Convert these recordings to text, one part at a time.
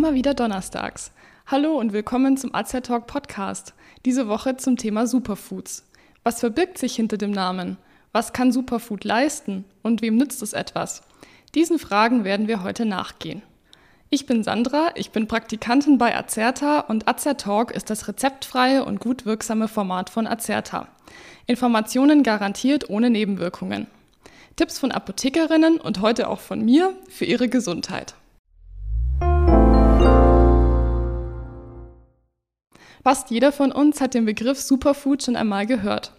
Immer wieder donnerstags. Hallo und willkommen zum AZ Talk Podcast. Diese Woche zum Thema Superfoods. Was verbirgt sich hinter dem Namen? Was kann Superfood leisten? Und wem nützt es etwas? Diesen Fragen werden wir heute nachgehen. Ich bin Sandra, ich bin Praktikantin bei Acerta und Talk ist das rezeptfreie und gut wirksame Format von Acerta. Informationen garantiert ohne Nebenwirkungen. Tipps von Apothekerinnen und heute auch von mir für ihre Gesundheit. Fast jeder von uns hat den Begriff Superfood schon einmal gehört.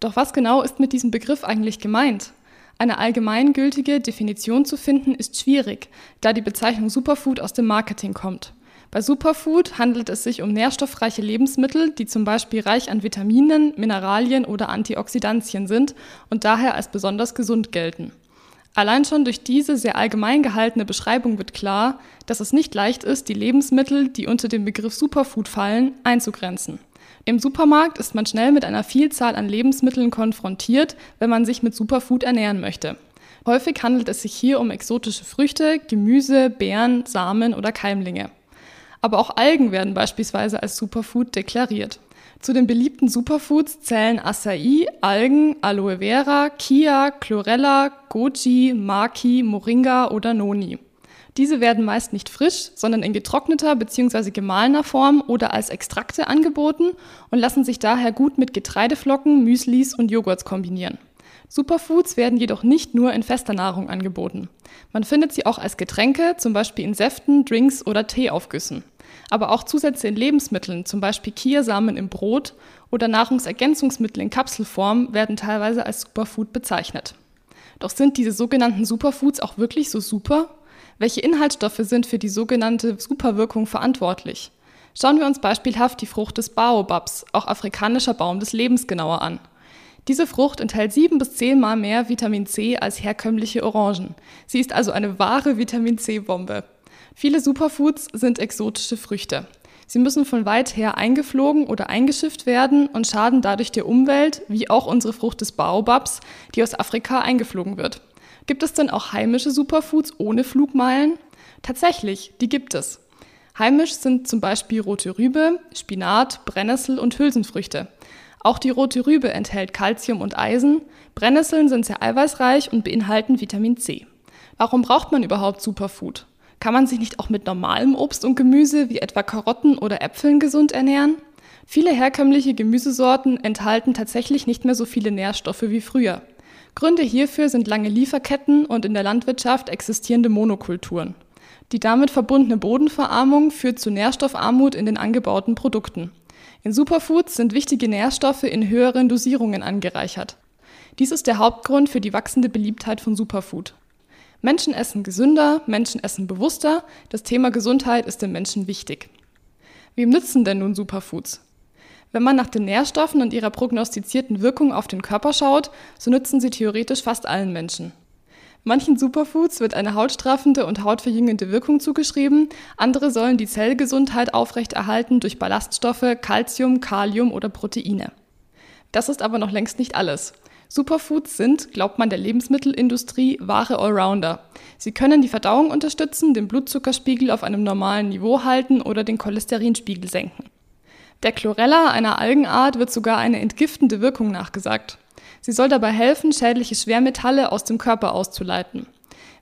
Doch was genau ist mit diesem Begriff eigentlich gemeint? Eine allgemeingültige Definition zu finden ist schwierig, da die Bezeichnung Superfood aus dem Marketing kommt. Bei Superfood handelt es sich um nährstoffreiche Lebensmittel, die zum Beispiel reich an Vitaminen, Mineralien oder Antioxidantien sind und daher als besonders gesund gelten. Allein schon durch diese sehr allgemein gehaltene Beschreibung wird klar, dass es nicht leicht ist, die Lebensmittel, die unter den Begriff Superfood fallen, einzugrenzen. Im Supermarkt ist man schnell mit einer Vielzahl an Lebensmitteln konfrontiert, wenn man sich mit Superfood ernähren möchte. Häufig handelt es sich hier um exotische Früchte, Gemüse, Beeren, Samen oder Keimlinge. Aber auch Algen werden beispielsweise als Superfood deklariert. Zu den beliebten Superfoods zählen Acai, Algen, Aloe Vera, Kia, Chlorella, Goji, Maki, Moringa oder Noni. Diese werden meist nicht frisch, sondern in getrockneter bzw. gemahlener Form oder als Extrakte angeboten und lassen sich daher gut mit Getreideflocken, Müslis und Joghurts kombinieren. Superfoods werden jedoch nicht nur in fester Nahrung angeboten. Man findet sie auch als Getränke, zum Beispiel in Säften, Drinks oder Teeaufgüssen aber auch Zusätze in Lebensmitteln, zum Beispiel Kiasamen im Brot oder Nahrungsergänzungsmittel in Kapselform, werden teilweise als Superfood bezeichnet. Doch sind diese sogenannten Superfoods auch wirklich so super? Welche Inhaltsstoffe sind für die sogenannte Superwirkung verantwortlich? Schauen wir uns beispielhaft die Frucht des Baobabs, auch afrikanischer Baum des Lebens, genauer an. Diese Frucht enthält sieben bis zehnmal mehr Vitamin C als herkömmliche Orangen. Sie ist also eine wahre Vitamin C-Bombe. Viele Superfoods sind exotische Früchte. Sie müssen von weit her eingeflogen oder eingeschifft werden und schaden dadurch der Umwelt, wie auch unsere Frucht des Baobabs, die aus Afrika eingeflogen wird. Gibt es denn auch heimische Superfoods ohne Flugmeilen? Tatsächlich, die gibt es. Heimisch sind zum Beispiel rote Rübe, Spinat, Brennnessel und Hülsenfrüchte. Auch die rote Rübe enthält Kalzium und Eisen, Brennnesseln sind sehr eiweißreich und beinhalten Vitamin C. Warum braucht man überhaupt Superfood? Kann man sich nicht auch mit normalem Obst und Gemüse wie etwa Karotten oder Äpfeln gesund ernähren? Viele herkömmliche Gemüsesorten enthalten tatsächlich nicht mehr so viele Nährstoffe wie früher. Gründe hierfür sind lange Lieferketten und in der Landwirtschaft existierende Monokulturen. Die damit verbundene Bodenverarmung führt zu Nährstoffarmut in den angebauten Produkten. In Superfoods sind wichtige Nährstoffe in höheren Dosierungen angereichert. Dies ist der Hauptgrund für die wachsende Beliebtheit von Superfood. Menschen essen gesünder, Menschen essen bewusster. Das Thema Gesundheit ist den Menschen wichtig. Wem nützen denn nun Superfoods? Wenn man nach den Nährstoffen und ihrer prognostizierten Wirkung auf den Körper schaut, so nützen sie theoretisch fast allen Menschen. Manchen Superfoods wird eine hautstraffende und hautverjüngende Wirkung zugeschrieben, andere sollen die Zellgesundheit aufrechterhalten durch Ballaststoffe, Calcium, Kalium oder Proteine. Das ist aber noch längst nicht alles. Superfoods sind, glaubt man der Lebensmittelindustrie, wahre Allrounder. Sie können die Verdauung unterstützen, den Blutzuckerspiegel auf einem normalen Niveau halten oder den Cholesterinspiegel senken. Der Chlorella, einer Algenart, wird sogar eine entgiftende Wirkung nachgesagt. Sie soll dabei helfen, schädliche Schwermetalle aus dem Körper auszuleiten.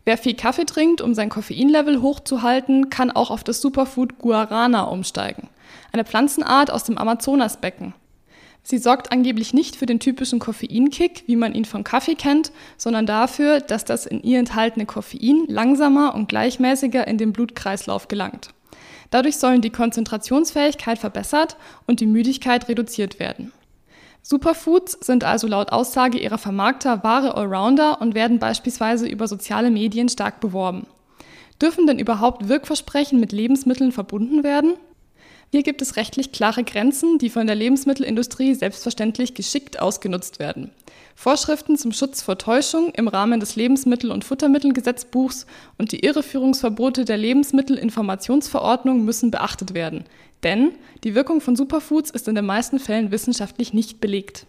Wer viel Kaffee trinkt, um sein Koffeinlevel hochzuhalten, kann auch auf das Superfood Guarana umsteigen. Eine Pflanzenart aus dem Amazonasbecken. Sie sorgt angeblich nicht für den typischen Koffeinkick, wie man ihn von Kaffee kennt, sondern dafür, dass das in ihr enthaltene Koffein langsamer und gleichmäßiger in den Blutkreislauf gelangt. Dadurch sollen die Konzentrationsfähigkeit verbessert und die Müdigkeit reduziert werden. Superfoods sind also laut Aussage ihrer Vermarkter wahre Allrounder und werden beispielsweise über soziale Medien stark beworben. Dürfen denn überhaupt Wirkversprechen mit Lebensmitteln verbunden werden? Hier gibt es rechtlich klare Grenzen, die von der Lebensmittelindustrie selbstverständlich geschickt ausgenutzt werden. Vorschriften zum Schutz vor Täuschung im Rahmen des Lebensmittel- und Futtermittelgesetzbuchs und die Irreführungsverbote der Lebensmittelinformationsverordnung müssen beachtet werden. Denn die Wirkung von Superfoods ist in den meisten Fällen wissenschaftlich nicht belegt.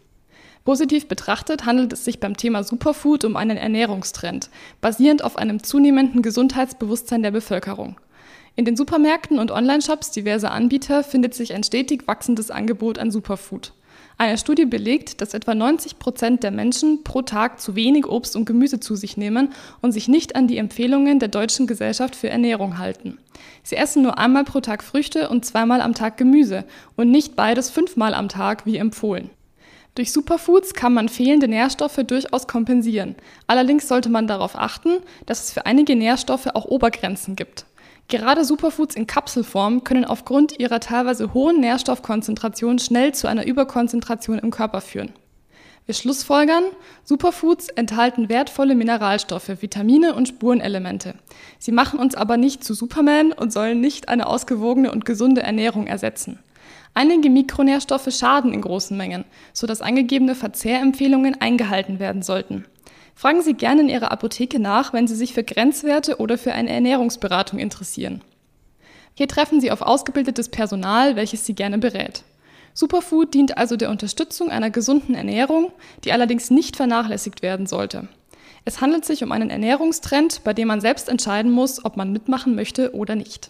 Positiv betrachtet handelt es sich beim Thema Superfood um einen Ernährungstrend, basierend auf einem zunehmenden Gesundheitsbewusstsein der Bevölkerung. In den Supermärkten und Onlineshops diverser Anbieter findet sich ein stetig wachsendes Angebot an Superfood. Eine Studie belegt, dass etwa 90 Prozent der Menschen pro Tag zu wenig Obst und Gemüse zu sich nehmen und sich nicht an die Empfehlungen der Deutschen Gesellschaft für Ernährung halten. Sie essen nur einmal pro Tag Früchte und zweimal am Tag Gemüse und nicht beides fünfmal am Tag wie empfohlen. Durch Superfoods kann man fehlende Nährstoffe durchaus kompensieren. Allerdings sollte man darauf achten, dass es für einige Nährstoffe auch Obergrenzen gibt. Gerade Superfoods in Kapselform können aufgrund ihrer teilweise hohen Nährstoffkonzentration schnell zu einer Überkonzentration im Körper führen. Wir schlussfolgern, Superfoods enthalten wertvolle Mineralstoffe, Vitamine und Spurenelemente. Sie machen uns aber nicht zu Superman und sollen nicht eine ausgewogene und gesunde Ernährung ersetzen. Einige Mikronährstoffe schaden in großen Mengen, sodass angegebene Verzehrempfehlungen eingehalten werden sollten. Fragen Sie gerne in Ihrer Apotheke nach, wenn Sie sich für Grenzwerte oder für eine Ernährungsberatung interessieren. Hier treffen Sie auf ausgebildetes Personal, welches Sie gerne berät. Superfood dient also der Unterstützung einer gesunden Ernährung, die allerdings nicht vernachlässigt werden sollte. Es handelt sich um einen Ernährungstrend, bei dem man selbst entscheiden muss, ob man mitmachen möchte oder nicht.